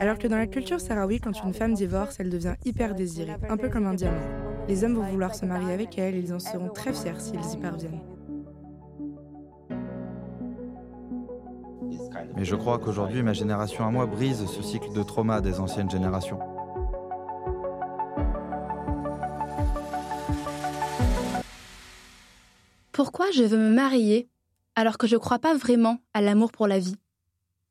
Alors que dans la culture sahraoui, quand une femme divorce, elle devient hyper désirée, un peu comme un diamant. Les hommes vont vouloir se marier avec elle et ils en seront très fiers s'ils y parviennent. Mais je crois qu'aujourd'hui, ma génération à moi brise ce cycle de trauma des anciennes générations. Pourquoi je veux me marier alors que je ne crois pas vraiment à l'amour pour la vie?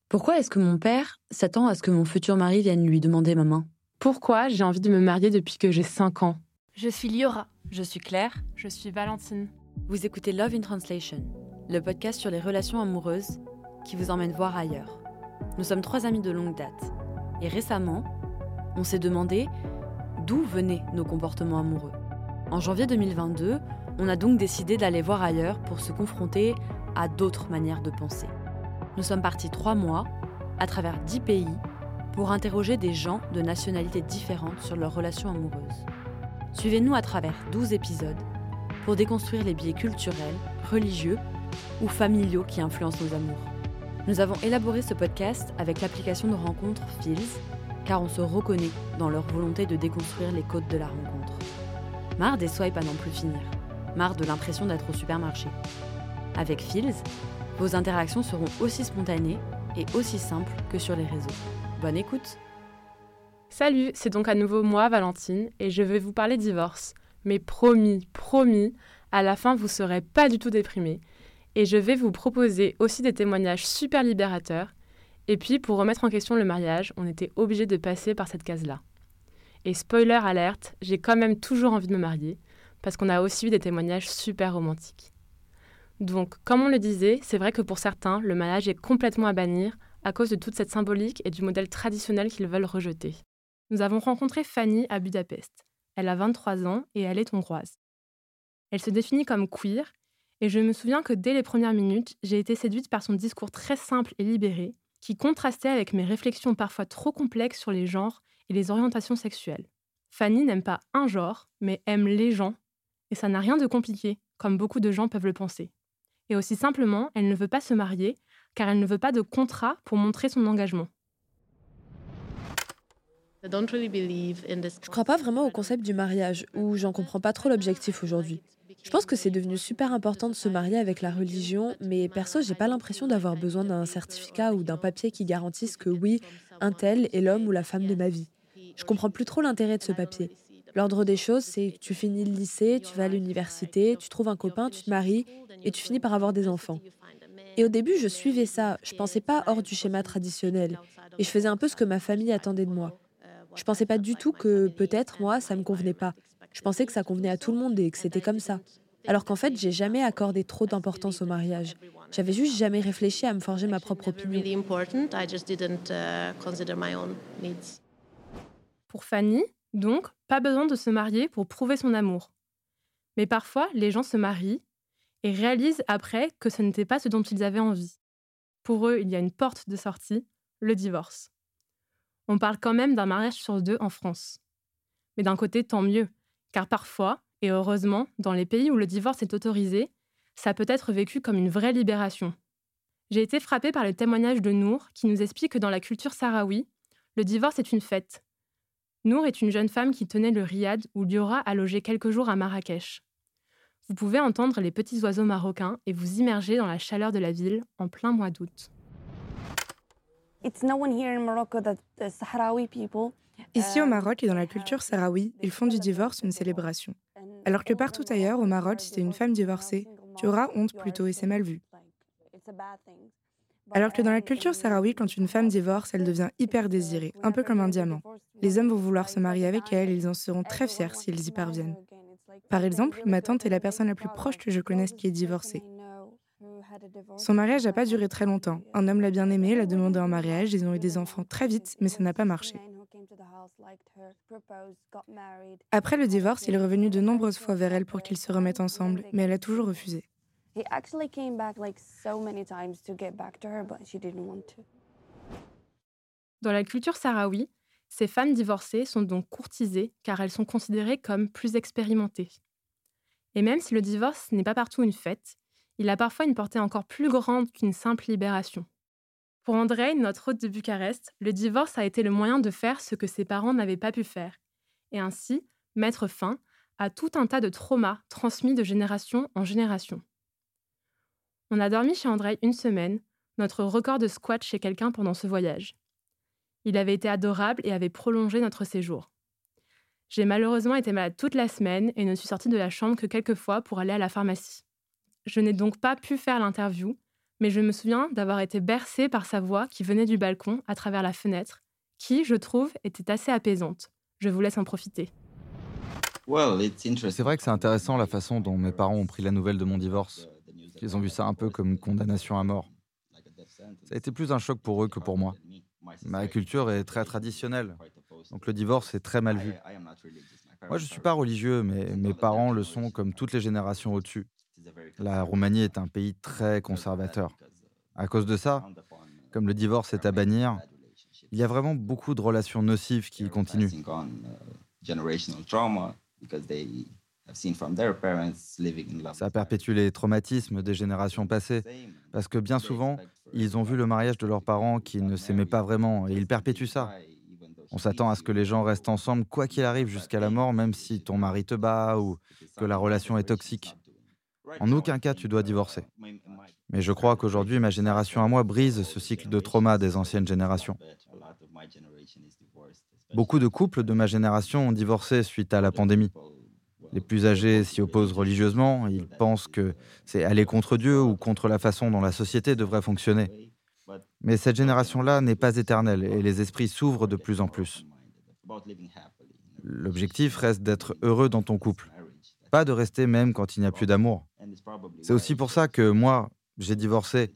Pourquoi est-ce que mon père s'attend à ce que mon futur mari vienne lui demander ma main? Pourquoi j'ai envie de me marier depuis que j'ai 5 ans? Je suis Liora. Je suis Claire. Je suis Valentine. Vous écoutez Love in Translation, le podcast sur les relations amoureuses qui vous emmène voir ailleurs. Nous sommes trois amis de longue date. Et récemment, on s'est demandé d'où venaient nos comportements amoureux. En janvier 2022, on a donc décidé d'aller voir ailleurs pour se confronter à d'autres manières de penser. Nous sommes partis trois mois, à travers dix pays, pour interroger des gens de nationalités différentes sur leurs relations amoureuses. Suivez-nous à travers 12 épisodes pour déconstruire les biais culturels, religieux ou familiaux qui influencent nos amours. Nous avons élaboré ce podcast avec l'application de rencontre Fields, car on se reconnaît dans leur volonté de déconstruire les codes de la rencontre. Marre des swipes à n'en plus finir, marre de l'impression d'être au supermarché. Avec Fields, vos interactions seront aussi spontanées et aussi simples que sur les réseaux. Bonne écoute Salut, c'est donc à nouveau moi, Valentine, et je vais vous parler divorce. Mais promis, promis, à la fin vous serez pas du tout déprimés et je vais vous proposer aussi des témoignages super libérateurs. Et puis, pour remettre en question le mariage, on était obligé de passer par cette case-là. Et spoiler alerte, j'ai quand même toujours envie de me marier, parce qu'on a aussi eu des témoignages super romantiques. Donc, comme on le disait, c'est vrai que pour certains, le mariage est complètement à bannir à cause de toute cette symbolique et du modèle traditionnel qu'ils veulent rejeter. Nous avons rencontré Fanny à Budapest. Elle a 23 ans et elle est hongroise. Elle se définit comme queer et je me souviens que dès les premières minutes, j'ai été séduite par son discours très simple et libéré, qui contrastait avec mes réflexions parfois trop complexes sur les genres et les orientations sexuelles. Fanny n'aime pas un genre, mais aime les gens, et ça n'a rien de compliqué, comme beaucoup de gens peuvent le penser. Et aussi simplement, elle ne veut pas se marier, car elle ne veut pas de contrat pour montrer son engagement. Je crois pas vraiment au concept du mariage, ou j'en comprends pas trop l'objectif aujourd'hui. Je pense que c'est devenu super important de se marier avec la religion, mais perso, j'ai pas l'impression d'avoir besoin d'un certificat ou d'un papier qui garantisse que oui, un tel est l'homme ou la femme de ma vie. Je comprends plus trop l'intérêt de ce papier. L'ordre des choses, c'est que tu finis le lycée, tu vas à l'université, tu trouves un copain, tu te maries et tu finis par avoir des enfants. Et au début, je suivais ça, je pensais pas hors du schéma traditionnel et je faisais un peu ce que ma famille attendait de moi. Je pensais pas du tout que peut-être moi ça me convenait pas. Je pensais que ça convenait à tout le monde et que c'était comme ça. Alors qu'en fait, j'ai jamais accordé trop d'importance au mariage. J'avais juste jamais réfléchi à me forger ma propre opinion. Pour Fanny, donc, pas besoin de se marier pour prouver son amour. Mais parfois, les gens se marient et réalisent après que ce n'était pas ce dont ils avaient envie. Pour eux, il y a une porte de sortie, le divorce. On parle quand même d'un mariage sur deux en France. Mais d'un côté, tant mieux, car parfois, et heureusement, dans les pays où le divorce est autorisé, ça peut être vécu comme une vraie libération. J'ai été frappée par le témoignage de Nour qui nous explique que dans la culture sahraoui, le divorce est une fête. Nour est une jeune femme qui tenait le riad où Liora a logé quelques jours à Marrakech. Vous pouvez entendre les petits oiseaux marocains et vous immerger dans la chaleur de la ville en plein mois d'août. Ici au Maroc et dans la culture sahraoui, ils font du divorce une célébration. Alors que partout ailleurs, au Maroc, si tu es une femme divorcée, tu auras honte plutôt et c'est mal vu. Alors que dans la culture sahraoui, quand une femme divorce, elle devient hyper désirée, un peu comme un diamant. Les hommes vont vouloir se marier avec elle ils en seront très fiers s'ils y parviennent. Par exemple, ma tante est la personne la plus proche que je connaisse qui est divorcée. Son mariage n'a pas duré très longtemps. Un homme l'a bien aimée, l'a demandé en mariage, ils ont eu des enfants très vite, mais ça n'a pas marché. Après le divorce, il est revenu de nombreuses fois vers elle pour qu'ils se remettent ensemble, mais elle a toujours refusé. Dans la culture sahraoui, ces femmes divorcées sont donc courtisées car elles sont considérées comme plus expérimentées. Et même si le divorce n'est pas partout une fête, il a parfois une portée encore plus grande qu'une simple libération. Pour Andrei, notre hôte de Bucarest, le divorce a été le moyen de faire ce que ses parents n'avaient pas pu faire, et ainsi mettre fin à tout un tas de traumas transmis de génération en génération. On a dormi chez Andrei une semaine, notre record de squat chez quelqu'un pendant ce voyage. Il avait été adorable et avait prolongé notre séjour. J'ai malheureusement été malade toute la semaine et ne suis sortie de la chambre que quelques fois pour aller à la pharmacie. Je n'ai donc pas pu faire l'interview, mais je me souviens d'avoir été bercée par sa voix qui venait du balcon à travers la fenêtre, qui, je trouve, était assez apaisante. Je vous laisse en profiter. C'est vrai que c'est intéressant la façon dont mes parents ont pris la nouvelle de mon divorce. Ils ont vu ça un peu comme une condamnation à mort. Ça a été plus un choc pour eux que pour moi. Ma culture est très traditionnelle, donc le divorce est très mal vu. Moi, je ne suis pas religieux, mais mes parents le sont comme toutes les générations au-dessus. La Roumanie est un pays très conservateur. À cause de ça, comme le divorce est à bannir, il y a vraiment beaucoup de relations nocives qui continuent. Ça perpétue les traumatismes des générations passées, parce que bien souvent, ils ont vu le mariage de leurs parents qui ne s'aimaient pas vraiment, et ils perpétuent ça. On s'attend à ce que les gens restent ensemble quoi qu'il arrive jusqu'à la mort, même si ton mari te bat ou que la relation est toxique. En aucun cas tu dois divorcer. Mais je crois qu'aujourd'hui, ma génération à moi brise ce cycle de trauma des anciennes générations. Beaucoup de couples de ma génération ont divorcé suite à la pandémie. Les plus âgés s'y opposent religieusement, ils pensent que c'est aller contre Dieu ou contre la façon dont la société devrait fonctionner. Mais cette génération-là n'est pas éternelle et les esprits s'ouvrent de plus en plus. L'objectif reste d'être heureux dans ton couple, pas de rester même quand il n'y a plus d'amour. C'est aussi pour ça que moi, j'ai divorcé.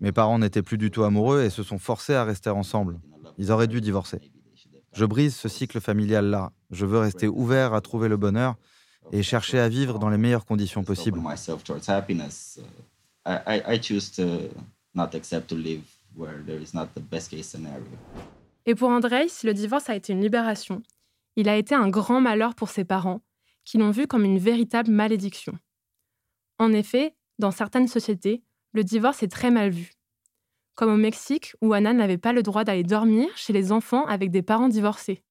Mes parents n'étaient plus du tout amoureux et se sont forcés à rester ensemble. Ils auraient dû divorcer. Je brise ce cycle familial-là. Je veux rester ouvert à trouver le bonheur et chercher à vivre dans les meilleures conditions possibles. Et pour Andrei, si le divorce a été une libération, il a été un grand malheur pour ses parents, qui l'ont vu comme une véritable malédiction. En effet, dans certaines sociétés, le divorce est très mal vu. Comme au Mexique, où Anna n'avait pas le droit d'aller dormir chez les enfants avec des parents divorcés.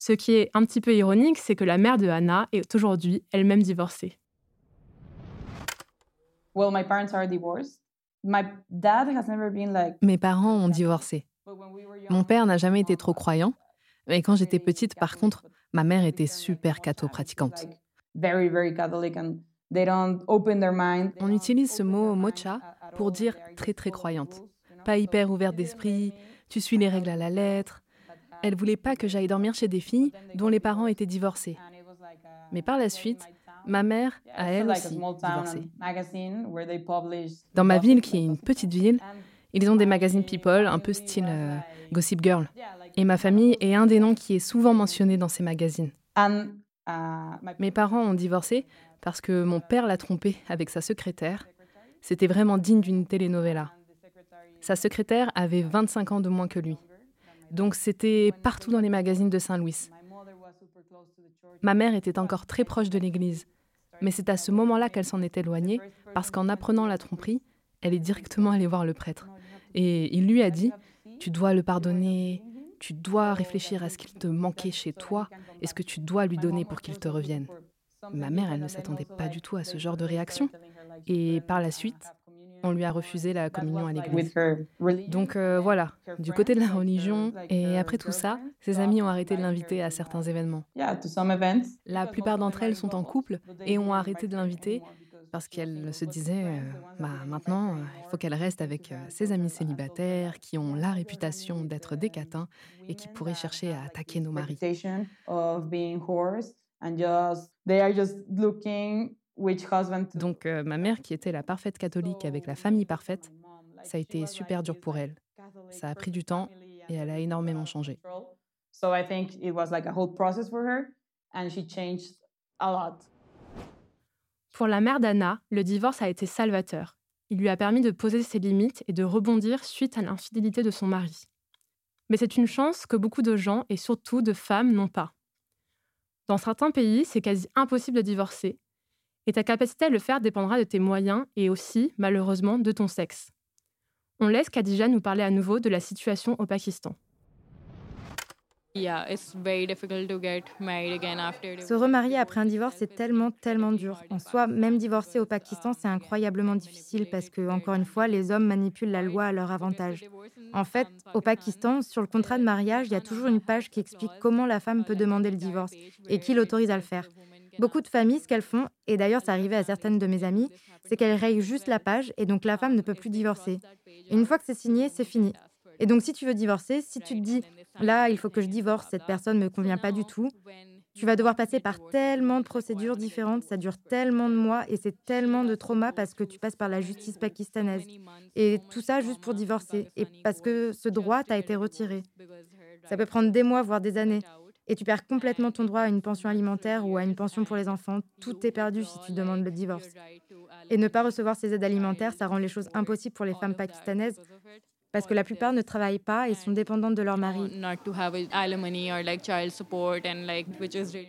Ce qui est un petit peu ironique, c'est que la mère de Anna est aujourd'hui elle-même divorcée. Mes parents ont divorcé. Mon père n'a jamais été trop croyant, mais quand j'étais petite, par contre, ma mère était super catho-pratiquante. On utilise ce mot mocha pour dire très très croyante. Pas hyper ouverte d'esprit, tu suis les règles à la lettre. Elle voulait pas que j'aille dormir chez des filles dont les parents étaient divorcés. Mais par la suite, ma mère a elle aussi divorcé. Dans ma ville, qui est une petite ville, ils ont des magazines People, un peu style euh, Gossip Girl. Et ma famille est un des noms qui est souvent mentionné dans ces magazines. Mes parents ont divorcé parce que mon père l'a trompé avec sa secrétaire. C'était vraiment digne d'une telenovela. Sa secrétaire avait 25 ans de moins que lui. Donc c'était partout dans les magazines de Saint-Louis. Ma mère était encore très proche de l'église, mais c'est à ce moment-là qu'elle s'en est éloignée, parce qu'en apprenant la tromperie, elle est directement allée voir le prêtre. Et il lui a dit, tu dois le pardonner, tu dois réfléchir à ce qu'il te manquait chez toi et ce que tu dois lui donner pour qu'il te revienne. Ma mère, elle ne s'attendait pas du tout à ce genre de réaction. Et par la suite, on lui a refusé la communion à l'église. Donc euh, voilà, du côté de la religion, et après tout ça, ses amis ont arrêté de l'inviter à certains événements. La plupart d'entre elles sont en couple et ont arrêté de l'inviter parce qu'elles se disaient, euh, bah, maintenant, euh, il faut qu'elle reste avec ses amis célibataires qui ont la réputation d'être des catins et qui pourraient chercher à attaquer nos maris. Donc euh, ma mère, qui était la parfaite catholique avec la famille parfaite, ça a été super dur pour elle. Ça a pris du temps et elle a énormément changé. Pour la mère d'Anna, le divorce a été salvateur. Il lui a permis de poser ses limites et de rebondir suite à l'infidélité de son mari. Mais c'est une chance que beaucoup de gens, et surtout de femmes, n'ont pas. Dans certains pays, c'est quasi impossible de divorcer, et ta capacité à le faire dépendra de tes moyens et aussi, malheureusement, de ton sexe. On laisse Khadija nous parler à nouveau de la situation au Pakistan. Se remarier après un divorce, c'est tellement, tellement dur. En soi, même divorcer au Pakistan, c'est incroyablement difficile parce que, encore une fois, les hommes manipulent la loi à leur avantage. En fait, au Pakistan, sur le contrat de mariage, il y a toujours une page qui explique comment la femme peut demander le divorce et qui l'autorise à le faire. Beaucoup de familles, ce qu'elles font, et d'ailleurs ça arrivait à certaines de mes amies, c'est qu'elles rayent juste la page et donc la femme ne peut plus divorcer. une fois que c'est signé, c'est fini. Et donc si tu veux divorcer, si tu te dis là, il faut que je divorce, cette personne ne me convient pas du tout, tu vas devoir passer par tellement de procédures différentes, ça dure tellement de mois et c'est tellement de trauma parce que tu passes par la justice pakistanaise. Et tout ça juste pour divorcer et parce que ce droit t'a été retiré. Ça peut prendre des mois, voire des années. Et tu perds complètement ton droit à une pension alimentaire ou à une pension pour les enfants. Tout est perdu si tu demandes le divorce. Et ne pas recevoir ces aides alimentaires, ça rend les choses impossibles pour les femmes pakistanaises parce que la plupart ne travaillent pas et sont dépendantes de leur mari.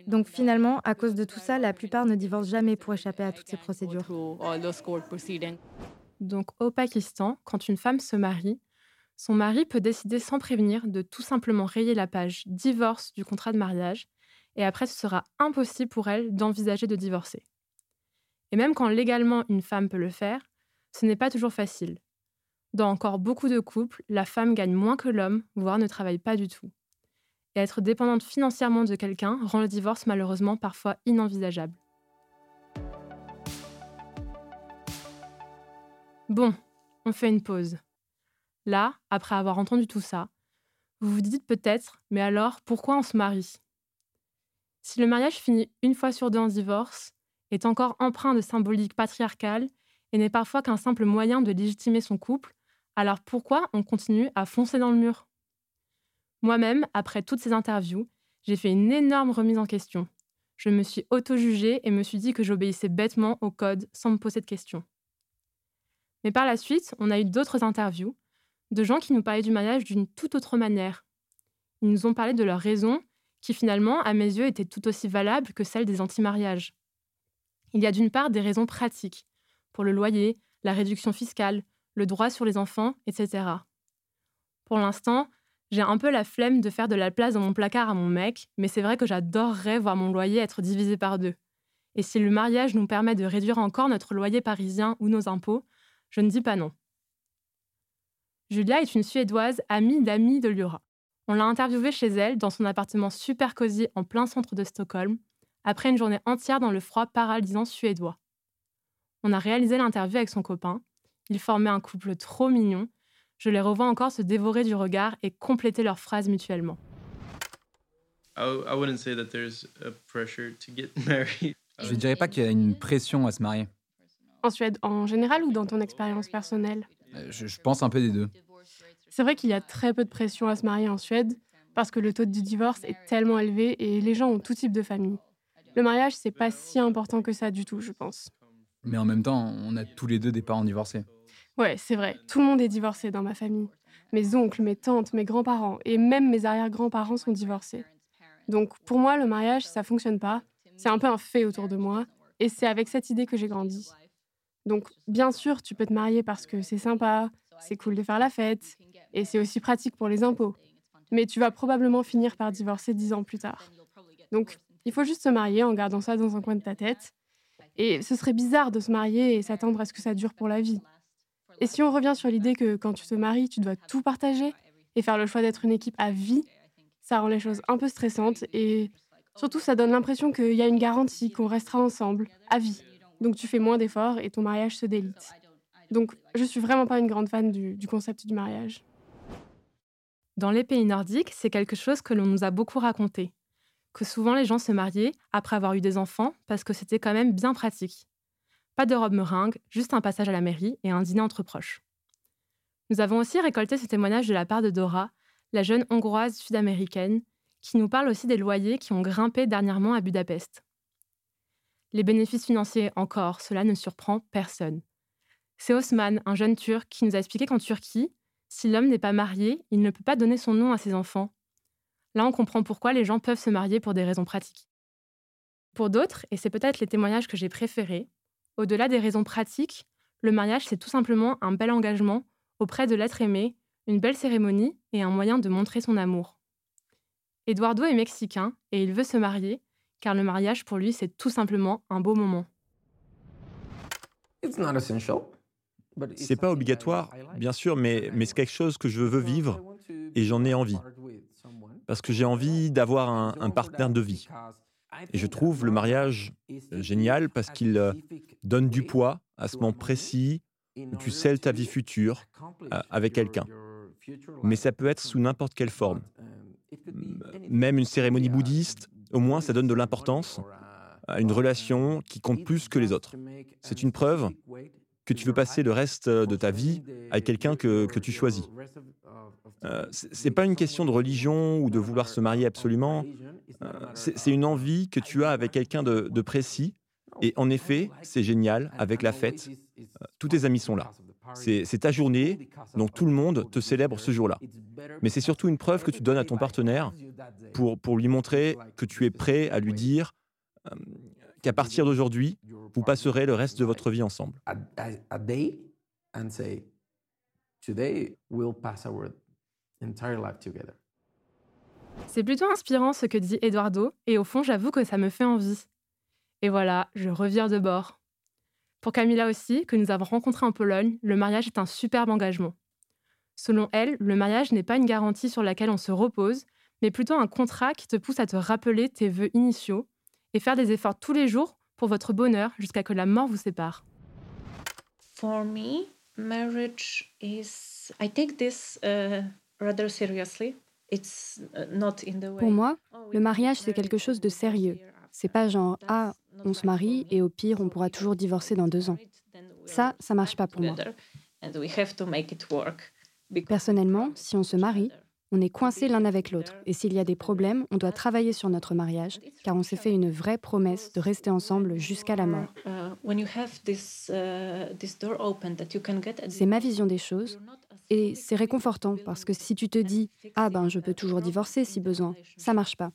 Donc finalement, à cause de tout ça, la plupart ne divorcent jamais pour échapper à toutes ces procédures. Donc au Pakistan, quand une femme se marie, son mari peut décider sans prévenir de tout simplement rayer la page divorce du contrat de mariage, et après ce sera impossible pour elle d'envisager de divorcer. Et même quand légalement une femme peut le faire, ce n'est pas toujours facile. Dans encore beaucoup de couples, la femme gagne moins que l'homme, voire ne travaille pas du tout. Et être dépendante financièrement de quelqu'un rend le divorce malheureusement parfois inenvisageable. Bon, on fait une pause. Là, après avoir entendu tout ça, vous vous dites peut-être, mais alors pourquoi on se marie? Si le mariage finit une fois sur deux en divorce, est encore empreint de symbolique patriarcale et n'est parfois qu'un simple moyen de légitimer son couple, alors pourquoi on continue à foncer dans le mur? Moi-même, après toutes ces interviews, j'ai fait une énorme remise en question. Je me suis auto-jugée et me suis dit que j'obéissais bêtement au code sans me poser de questions. Mais par la suite, on a eu d'autres interviews de gens qui nous parlaient du mariage d'une toute autre manière. Ils nous ont parlé de leurs raisons, qui finalement, à mes yeux, étaient tout aussi valables que celles des anti-mariages. Il y a d'une part des raisons pratiques, pour le loyer, la réduction fiscale, le droit sur les enfants, etc. Pour l'instant, j'ai un peu la flemme de faire de la place dans mon placard à mon mec, mais c'est vrai que j'adorerais voir mon loyer être divisé par deux. Et si le mariage nous permet de réduire encore notre loyer parisien ou nos impôts, je ne dis pas non. Julia est une Suédoise amie d'amis de Lura. On l'a interviewée chez elle, dans son appartement super cosy en plein centre de Stockholm, après une journée entière dans le froid paralysant suédois. On a réalisé l'interview avec son copain, ils formaient un couple trop mignon. Je les revois encore se dévorer du regard et compléter leurs phrases mutuellement. Je ne dirais pas qu'il y a une pression à se marier. En Suède en général ou dans ton expérience personnelle? Euh, je, pense un peu des deux. C'est vrai qu'il y a très peu de pression à se marier en Suède parce que le taux de divorce est tellement élevé et les gens ont tout type de famille. Le mariage, c'est pas si important que ça du tout, je pense. Mais en même temps, on a tous les deux des parents divorcés. Ouais, c'est vrai. Tout le monde est divorcé dans ma famille. Mes oncles, mes tantes, mes grands-parents et même mes arrière-grands-parents sont divorcés. Donc pour moi, le mariage, ça fonctionne pas. C'est un peu un fait autour de moi. Et c'est avec cette idée que j'ai grandi. Donc bien sûr, tu peux te marier parce que c'est sympa, c'est cool de faire la fête, et c'est aussi pratique pour les impôts. Mais tu vas probablement finir par divorcer dix ans plus tard. Donc il faut juste se marier en gardant ça dans un coin de ta tête. Et ce serait bizarre de se marier et s'attendre à ce que ça dure pour la vie. Et si on revient sur l'idée que quand tu te maries, tu dois tout partager et faire le choix d'être une équipe à vie, ça rend les choses un peu stressantes et surtout ça donne l'impression qu'il y a une garantie qu'on restera ensemble à vie. Donc tu fais moins d'efforts et ton mariage se délite. Donc je suis vraiment pas une grande fan du, du concept du mariage. Dans les pays nordiques, c'est quelque chose que l'on nous a beaucoup raconté. Que souvent les gens se mariaient après avoir eu des enfants parce que c'était quand même bien pratique. Pas de robe meringue, juste un passage à la mairie et un dîner entre proches. Nous avons aussi récolté ce témoignage de la part de Dora, la jeune hongroise sud-américaine, qui nous parle aussi des loyers qui ont grimpé dernièrement à Budapest. Les bénéfices financiers encore, cela ne surprend personne. C'est Osman, un jeune Turc, qui nous a expliqué qu'en Turquie, si l'homme n'est pas marié, il ne peut pas donner son nom à ses enfants. Là, on comprend pourquoi les gens peuvent se marier pour des raisons pratiques. Pour d'autres, et c'est peut-être les témoignages que j'ai préférés, au-delà des raisons pratiques, le mariage, c'est tout simplement un bel engagement auprès de l'être aimé, une belle cérémonie et un moyen de montrer son amour. Eduardo est mexicain et il veut se marier, car le mariage pour lui c'est tout simplement un beau moment. C'est pas obligatoire, bien sûr, mais, mais c'est quelque chose que je veux vivre et j'en ai envie. Parce que j'ai envie d'avoir un, un partenaire de vie. Et je trouve le mariage génial parce qu'il euh, donne du poids à ce moment précis où tu scelles ta vie future euh, avec quelqu'un. Mais ça peut être sous n'importe quelle forme. Même une cérémonie bouddhiste, au moins ça donne de l'importance à une relation qui compte plus que les autres. C'est une preuve que tu veux passer le reste de ta vie avec quelqu'un que, tu choisis. Euh, c'est pas une question de religion ou de vouloir se marier absolument. Euh, c'est une envie que tu as avec quelqu'un de, de, précis. Et en effet, c'est génial avec la fête. Euh, tous tes amis sont là. C'est ta journée, donc tout le monde te célèbre ce jour-là. Mais c'est surtout une preuve que tu donnes à ton partenaire pour, pour lui montrer que tu es prêt à lui dire euh, qu'à partir d'aujourd'hui, vous passerez le reste de votre vie ensemble. C'est plutôt inspirant ce que dit Eduardo, et au fond, j'avoue que ça me fait envie. Et voilà, je reviens de bord. Pour Camilla aussi, que nous avons rencontré en Pologne, le mariage est un superbe engagement. Selon elle, le mariage n'est pas une garantie sur laquelle on se repose, mais plutôt un contrat qui te pousse à te rappeler tes vœux initiaux et faire des efforts tous les jours pour votre bonheur jusqu'à que la mort vous sépare. For me, marriage is I take this uh, rather seriously. It's uh, not in the way. Pour moi, le mariage c'est quelque chose de sérieux. C'est pas genre ah, on se marie et au pire on pourra toujours divorcer dans deux ans. Ça, ça marche pas pour moi. Personnellement, si on se marie, on est coincé l'un avec l'autre. Et s'il y a des problèmes, on doit travailler sur notre mariage, car on s'est fait une vraie promesse de rester ensemble jusqu'à la mort. C'est ma vision des choses. Et c'est réconfortant, parce que si tu te dis ⁇ Ah ben, je peux toujours divorcer si besoin ⁇ ça marche pas.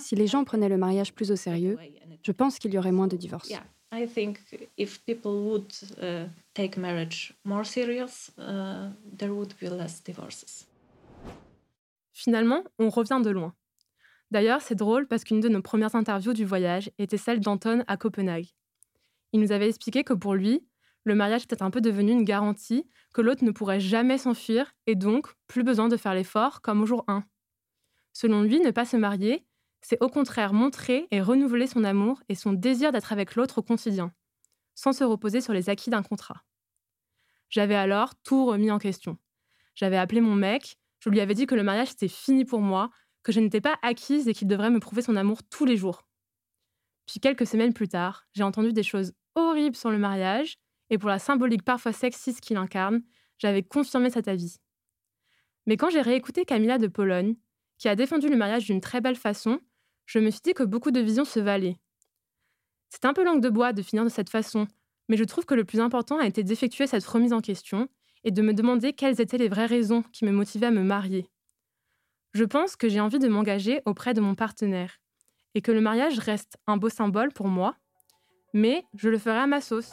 Si les gens prenaient le mariage plus au sérieux, je pense qu'il y aurait moins de divorces. I think if people would uh, take marriage more serious, uh, there would be less divorces. Finalement, on revient de loin. D'ailleurs, c'est drôle parce qu'une de nos premières interviews du voyage était celle d'Anton à Copenhague. Il nous avait expliqué que pour lui, le mariage était un peu devenu une garantie que l'autre ne pourrait jamais s'enfuir et donc plus besoin de faire l'effort comme au jour 1. Selon lui, ne pas se marier, c'est au contraire montrer et renouveler son amour et son désir d'être avec l'autre au quotidien, sans se reposer sur les acquis d'un contrat. J'avais alors tout remis en question. J'avais appelé mon mec, je lui avais dit que le mariage était fini pour moi, que je n'étais pas acquise et qu'il devrait me prouver son amour tous les jours. Puis quelques semaines plus tard, j'ai entendu des choses horribles sur le mariage, et pour la symbolique parfois sexiste qu'il incarne, j'avais confirmé cet avis. Mais quand j'ai réécouté Camilla de Pologne, qui a défendu le mariage d'une très belle façon, je me suis dit que beaucoup de visions se valaient. C'est un peu langue de bois de finir de cette façon, mais je trouve que le plus important a été d'effectuer cette remise en question et de me demander quelles étaient les vraies raisons qui me motivaient à me marier. Je pense que j'ai envie de m'engager auprès de mon partenaire et que le mariage reste un beau symbole pour moi, mais je le ferai à ma sauce.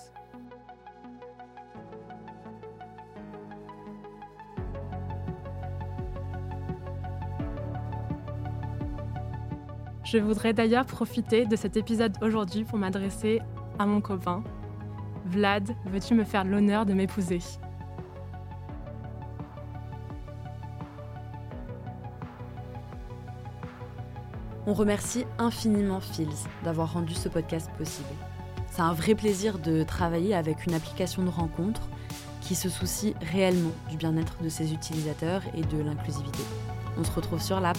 Je voudrais d'ailleurs profiter de cet épisode aujourd'hui pour m'adresser à mon copain. Vlad, veux-tu me faire l'honneur de m'épouser? On remercie infiniment Fields d'avoir rendu ce podcast possible. C'est un vrai plaisir de travailler avec une application de rencontre qui se soucie réellement du bien-être de ses utilisateurs et de l'inclusivité. On se retrouve sur l'app